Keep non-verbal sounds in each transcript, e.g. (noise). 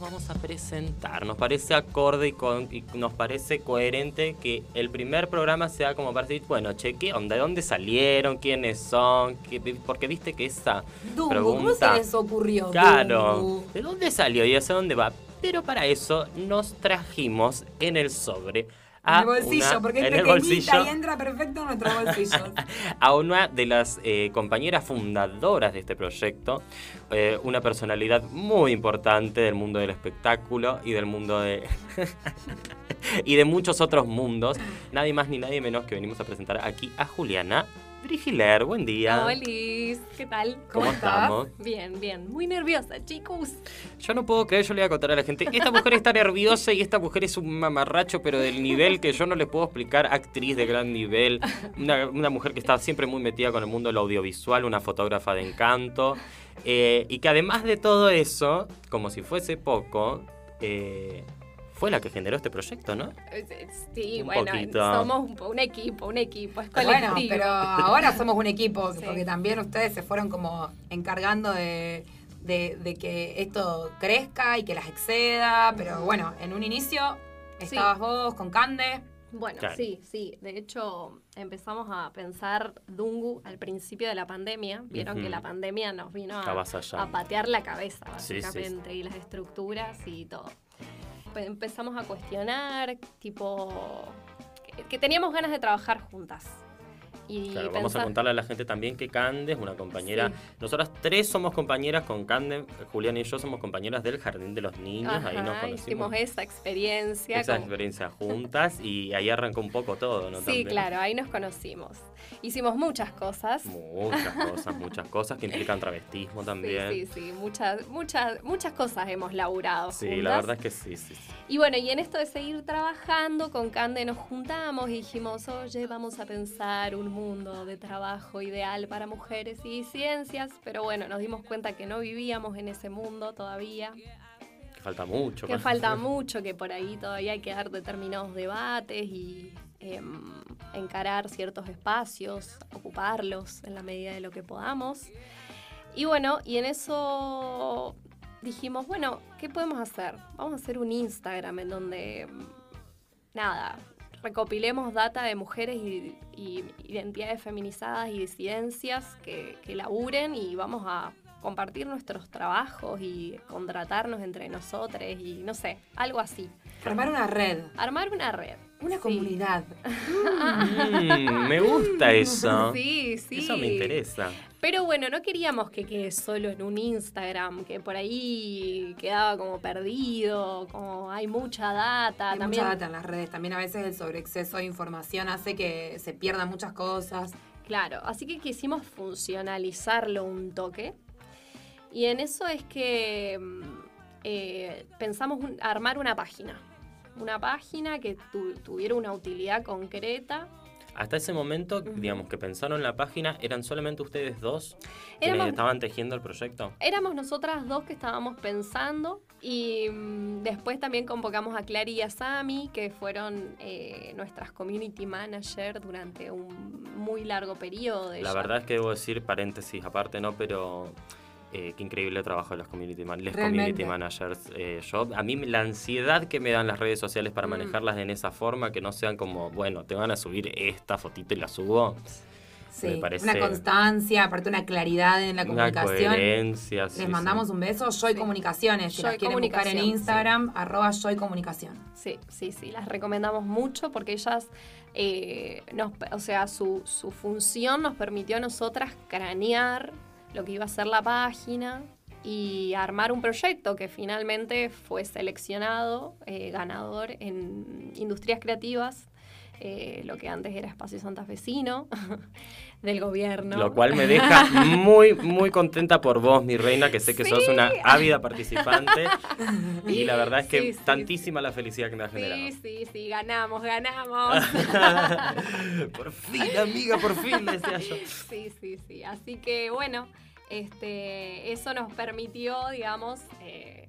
vamos a presentar. Nos parece acorde y, con, y nos parece coherente que el primer programa sea como para decir, bueno, che, ¿qué onda? ¿De dónde salieron? ¿Quiénes son? ¿Qué- porque viste que esa Dumbo, pregunta... ¿cómo se les ocurrió? Claro, Dumbo? ¿de dónde salió y hacia dónde va? Pero para eso nos trajimos en el sobre En a el bolsillo, una- porque es en el pequeñita bolsillo y entra perfecto en nuestro (laughs) bolsillo. a una de las eh, compañeras fundadoras de este proyecto, eh, una personalidad muy importante del mundo del espectáculo y del mundo de... (laughs) y de muchos otros mundos. Nadie más ni nadie menos que venimos a presentar aquí a Juliana Brigiler. Buen día. Hola, ¿qué tal? ¿Cómo, estamos? Bien, bien. Muy nerviosa, chicos. Yo no puedo creer, yo le voy a contar a la gente. Esta mujer está nerviosa y esta mujer es un mamarracho, pero del nivel que yo no le puedo explicar. Actriz de gran nivel. Una, una mujer que está siempre muy metida con el mundo del audiovisual, una fotógrafa de encanto. eh, y que además de todo eso, como si fuese poco, eh, fue la que generó este proyecto, ¿no? Sí, Un bueno, poquito. somos un, un equipo, un equipo, es Bueno, colectivo. pero ahora somos un equipo, (laughs) Sí. porque también ustedes se fueron como encargando de, de- de que esto crezca y que las exceda, pero bueno, en un inicio estabas vos con Cande. Bueno, Claro. sí, sí. De hecho, empezamos a pensar Dungu al principio de la pandemia. Vieron que la pandemia nos vino a, patear la cabeza, Sí, sí, sí. básicamente, y las estructuras y todo. Empezamos a cuestionar, tipo, que teníamos ganas de trabajar juntas. Y Claro, vamos a contarle a la gente también que Cande es una compañera. Sí. Nosotras tres somos compañeras con Cande, Julián y yo somos compañeras del Jardín de los Niños. ahí nos conocimos. hicimos esa experiencia. esa con- experiencia (laughs) juntas y ahí arrancó un poco todo, ¿no? Sí, También. claro, ahí nos conocimos. Hicimos muchas cosas. Muchas (laughs) cosas, muchas cosas que implican travestismo también. Sí, sí, sí, muchas, muchas, muchas cosas hemos laburado. Sí, juntas. la verdad es que sí, sí. sí. Y bueno, y en esto de seguir trabajando, con Cande nos juntamos y dijimos, oye, vamos a pensar un mundo de trabajo ideal para mujeres y ciencias, pero bueno, nos dimos cuenta que no vivíamos en ese mundo todavía, Que falta mucho. que falta (laughs) mucho, que por ahí todavía hay que dar determinados debates y em, encarar ciertos espacios, ocuparlos en la medida de lo que podamos. Y bueno, y en eso dijimos, bueno, ¿qué podemos hacer? Vamos a hacer un Instagram en donde, nada, recopilemos data de mujeres y, y identidades feminizadas y disidencias que, que laburen y vamos a compartir nuestros trabajos y contratarnos entre nosotros y no sé, algo así. Formar una red, Armar una red. Una Sí. comunidad. Mm, me gusta eso. Sí, sí. Eso me interesa. Pero bueno, no queríamos que quede solo en un Instagram, que por ahí quedaba como perdido, como hay mucha data. Hay también, mucha data en las redes. También a veces el sobreexceso de información hace que se pierdan muchas cosas. Claro, así que quisimos funcionalizarlo un toque. Y en eso es que mm, eh, pensamos un- armar una página. Una página que tu- tuviera una utilidad concreta. Hasta ese momento, digamos, que pensaron en la página, ¿eran solamente ustedes dos quienes Éramos- estaban tejiendo el proyecto? Éramos nosotras dos que estábamos pensando y mm, después también convocamos a Clary y a Sami, que fueron eh, nuestras community manager durante un muy largo periodo. De La ya- verdad es que debo decir, paréntesis aparte, ¿no? Pero eh, qué increíble trabajo de los community, man- les Realmente. community managers. Eh, yo, a mí la ansiedad que me dan las redes sociales para Mm. manejarlas en esa forma, que no sean como, bueno, te van a subir esta fotito y la subo. Sí, Me parece- una constancia, aparte una claridad en la Una comunicación. coherencia. sí, Les sí. mandamos un beso, Joy Sí. Comunicaciones. Si Joy las quieren buscar en. Instagram, arroba Joy Comunicación. Sí, sí, sí, las recomendamos mucho porque ellas, eh, nos, o sea, su, su función nos permitió a nosotras cranear lo que iba a ser la página y armar un proyecto que finalmente fue seleccionado eh, ganador en Industrias Creativas, eh, lo que antes era Espacio Santafesino (laughs) del gobierno. Lo cual me (laughs) deja muy, muy contenta por vos, mi reina, que sé que sos una ávida participante. (laughs) Y la verdad es que Sí, sí. tantísima la felicidad que me ha generado. Sí, sí, sí, ganamos, ganamos. por fin, amiga, por fin, decía yo. Sí, sí, sí. Así que bueno, este, eso nos permitió, digamos, eh,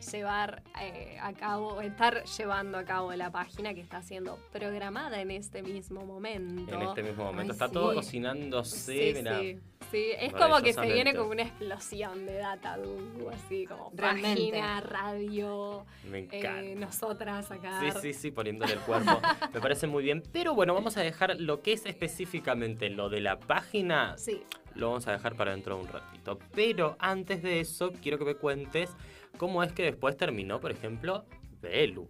llevar eh, a cabo, estar llevando a cabo la página que está siendo programada en este mismo momento. En este mismo momento. Ay, está sí. todo cocinándose, Sí, sí, sí. es como que se viene como una explosión de data, Dungu, así como Realmente. página, radio, Me eh, encanta. nosotras acá. Sí, sí, sí, poniéndole el cuerpo. (laughs) Me parece muy bien. Pero bueno, vamos a dejar lo que es específicamente lo de la página. Sí. Lo vamos a dejar para dentro de un ratito. Pero antes de eso, quiero que me cuentes cómo es que después terminó, por ejemplo, Belu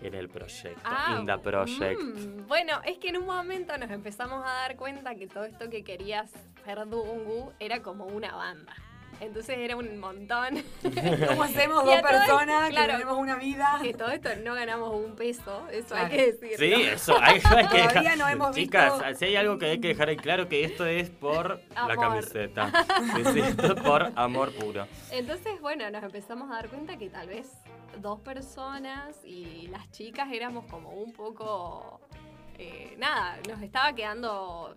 en el proyecto. Ah, in the project. mm, bueno, es que en un momento nos empezamos a dar cuenta que todo esto que querías ser Dungu era como una banda. Entonces era un montón. (laughs) ¿Cómo hacemos dos esto, personas claro. que tenemos una vida? que todo esto no ganamos un peso, eso Claro. hay que decirlo. Sí, eso hay, hay que Todavía dejar- no hemos Chicas, visto- si hay algo que hay que dejar ahí claro que esto es por la camiseta. Sí, sí, esto es por amor puro. Entonces, bueno, nos empezamos a dar cuenta que tal vez dos personas y las chicas éramos como un poco... eh, nada, nos estaba quedando...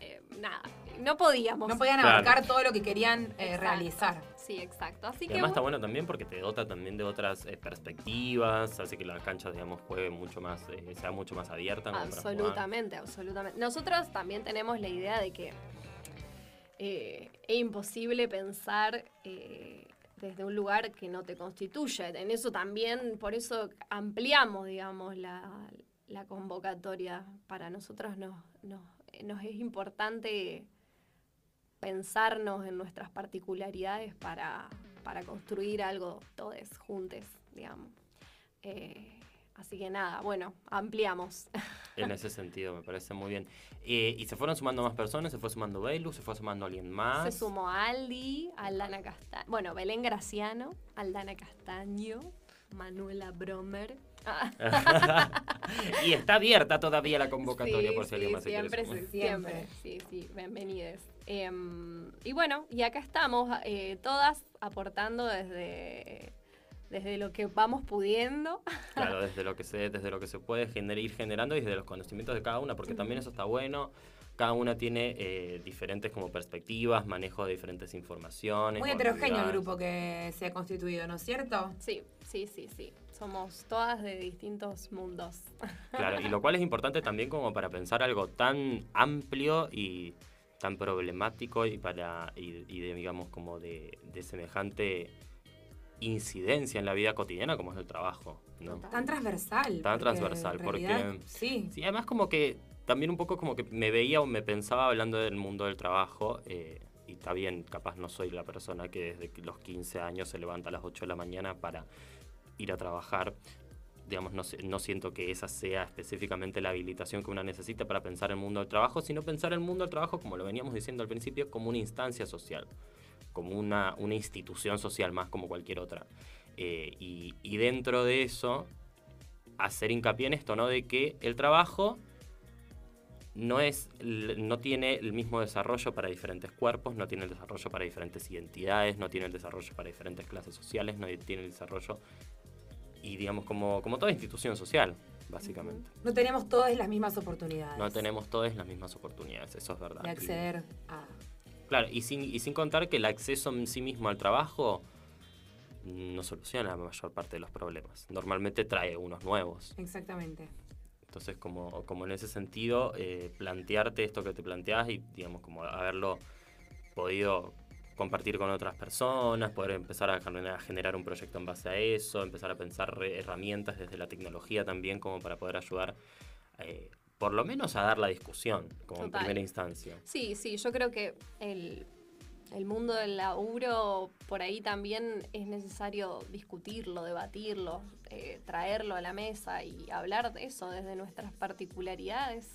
eh, nada, no podíamos. No podían Claro. abarcar todo lo que querían eh, realizar. Sí, exacto. Así Y que además está bueno, también porque te dota también de otras eh, perspectivas, hace que la cancha, digamos, juegue mucho más, eh, sea mucho más abierta. absolutamente, absolutamente. Nosotros también tenemos la idea de que eh, es imposible pensar eh, desde un lugar que no te constituye. En eso también, por eso ampliamos, digamos, la, la convocatoria. Para nosotros nos, nos, nos es importante pensarnos en nuestras particularidades para, para construir algo todos juntos, digamos. Eh, así que nada, bueno, ampliamos. (laughs) En ese sentido, me parece muy bien. Eh, y se fueron sumando más personas, se fue sumando Belu, se fue sumando alguien más. Se sumó Aldi, Aldana Castaño, bueno, Belén Graciano, Aldana Castaño, Manuela Bromer. (laughs) Y está abierta todavía la convocatoria sí, por si alguien sí, más se quiere siempre, sumar. se- siempre, sí, sí, bienvenidos. Em, y bueno, y acá estamos eh, todas aportando desde, desde lo que vamos pudiendo. (laughs) Claro, desde lo que se, desde lo que se puede gener- ir generando y desde los conocimientos de cada una, porque también eso está bueno. Cada una tiene eh, diferentes como perspectivas, manejo de diferentes informaciones. Muy heterogéneo el grupo que se ha constituido, ¿no es cierto? Sí, sí, sí, sí. Somos todas de distintos mundos. Claro, y lo cual es importante también como para pensar algo tan amplio y tan problemático y para y, y de digamos como de, de semejante incidencia en la vida cotidiana como es el trabajo. Tan transversal. Tan porque transversal, porque- Sí. Sí, además como que también un poco como que me veía o me pensaba hablando del mundo del trabajo eh, y está bien, capaz no soy la persona que desde los 15 años se levanta a las 8 de la mañana para ir a trabajar. Digamos, no, no siento que esa sea específicamente la habilitación que una necesita para pensar el mundo del trabajo, sino pensar el mundo del trabajo, como lo veníamos diciendo al principio, como una instancia social, como una, una institución social más como cualquier otra. Eh, y, y dentro de eso, hacer hincapié en esto, ¿no? De que el trabajo no, es, no tiene el mismo desarrollo para diferentes cuerpos, no tiene el desarrollo para diferentes identidades, no tiene el desarrollo para diferentes clases sociales, no tiene el desarrollo, y digamos, como, como toda institución social, básicamente. No tenemos todas las mismas oportunidades No tenemos todas las mismas oportunidades, eso es verdad. de acceder a... Claro, y sin, y sin contar que el acceso en sí mismo al trabajo no soluciona la mayor parte de los problemas. Normalmente trae unos nuevos. Exactamente. Entonces, como, como en ese sentido, eh, plantearte esto que te planteas y, digamos, como haberlo podido compartir con otras personas, poder empezar a generar, un proyecto en base a eso, empezar a pensar herramientas desde la tecnología también como para poder ayudar, eh, por lo menos a dar la discusión, como en primera instancia. Sí, sí, yo creo que el, el mundo del laburo, por ahí también es necesario discutirlo, debatirlo, eh, traerlo a la mesa y hablar de eso desde nuestras particularidades.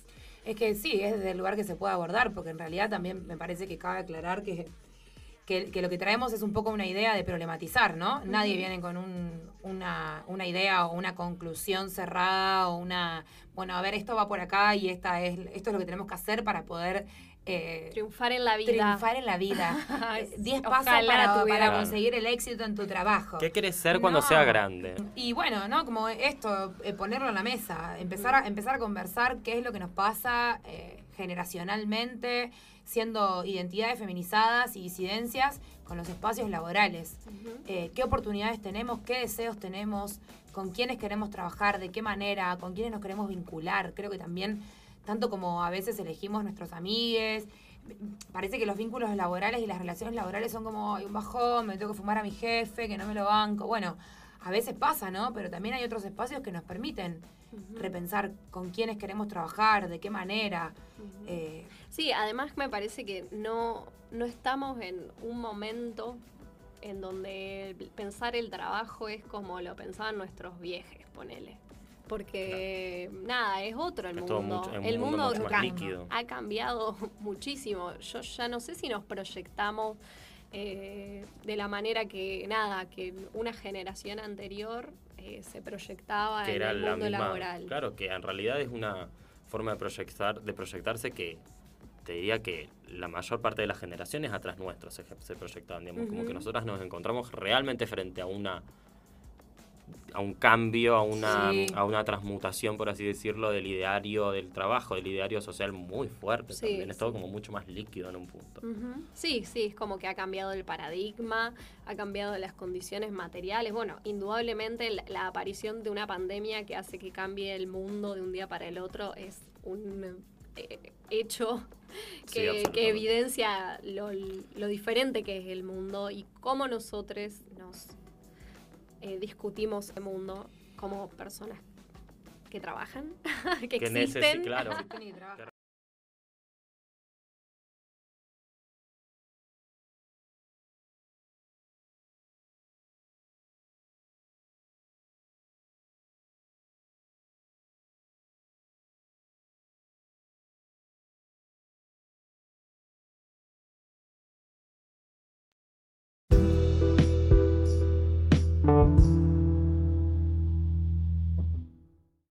Es que sí, es desde el lugar que se puede abordar, porque en realidad también me parece que cabe aclarar que, que, que lo que traemos es un poco una idea de problematizar, ¿no? Nadie viene con un- una, una idea o una conclusión cerrada o una, bueno, a ver, esto va por acá y esta es, esto es lo que tenemos que hacer para poder eh, Triunfar en la vida. triunfar en la vida. (laughs) Ay, Eh, Diez ojalá pasos para, para conseguir el éxito en tu trabajo. ¿Qué querés ser cuando No. sea grande? Y bueno, ¿no? Como esto, eh, ponerlo en la mesa, empezar a, empezar a conversar qué es lo que nos pasa, eh, generacionalmente, siendo identidades feminizadas y disidencias con los espacios laborales. Eh, ¿Qué oportunidades tenemos? ¿Qué deseos tenemos? ¿Con quiénes queremos trabajar? ¿De qué manera? ¿Con quiénes nos queremos vincular? Creo que también, tanto como a veces elegimos nuestros amigues, parece que los vínculos laborales y las relaciones laborales son como un bajón, me tengo que fumar a mi jefe, que no me lo banco. Bueno, a veces pasa, ¿no? Pero también hay otros espacios que nos permiten repensar con quiénes queremos trabajar, de qué manera. Eh, sí, además me parece que no, no estamos en un momento en donde pensar el trabajo es como lo pensaban nuestros viejos, ponele. Porque nada, es otro el mundo. el mundo, ha, cambiado (laughs) muchísimo. Yo ya no sé si nos proyectamos eh, de la manera que nada, que una generación anterior eh, se proyectaba en el mundo laboral. Claro, que en realidad es una forma de proyectar, de proyectarse que te diría que la mayor parte de las generaciones atrás nuestros se, se proyectaban, digamos, como que nosotras nos encontramos realmente frente a una a un cambio, a una, a una transmutación, por así decirlo, del ideario del trabajo, del ideario social muy fuerte también. Es todo como mucho más líquido en un punto. Sí, sí, es como que ha cambiado el paradigma, ha cambiado las condiciones materiales. Bueno, indudablemente la, aparición de una pandemia que hace que cambie el mundo de un día para el otro es un eh, hecho que, evidencia lo, lo diferente que es el mundo y cómo nosotros nos eh, discutimos el mundo como personas que trabajan, (laughs) que, existen. claro.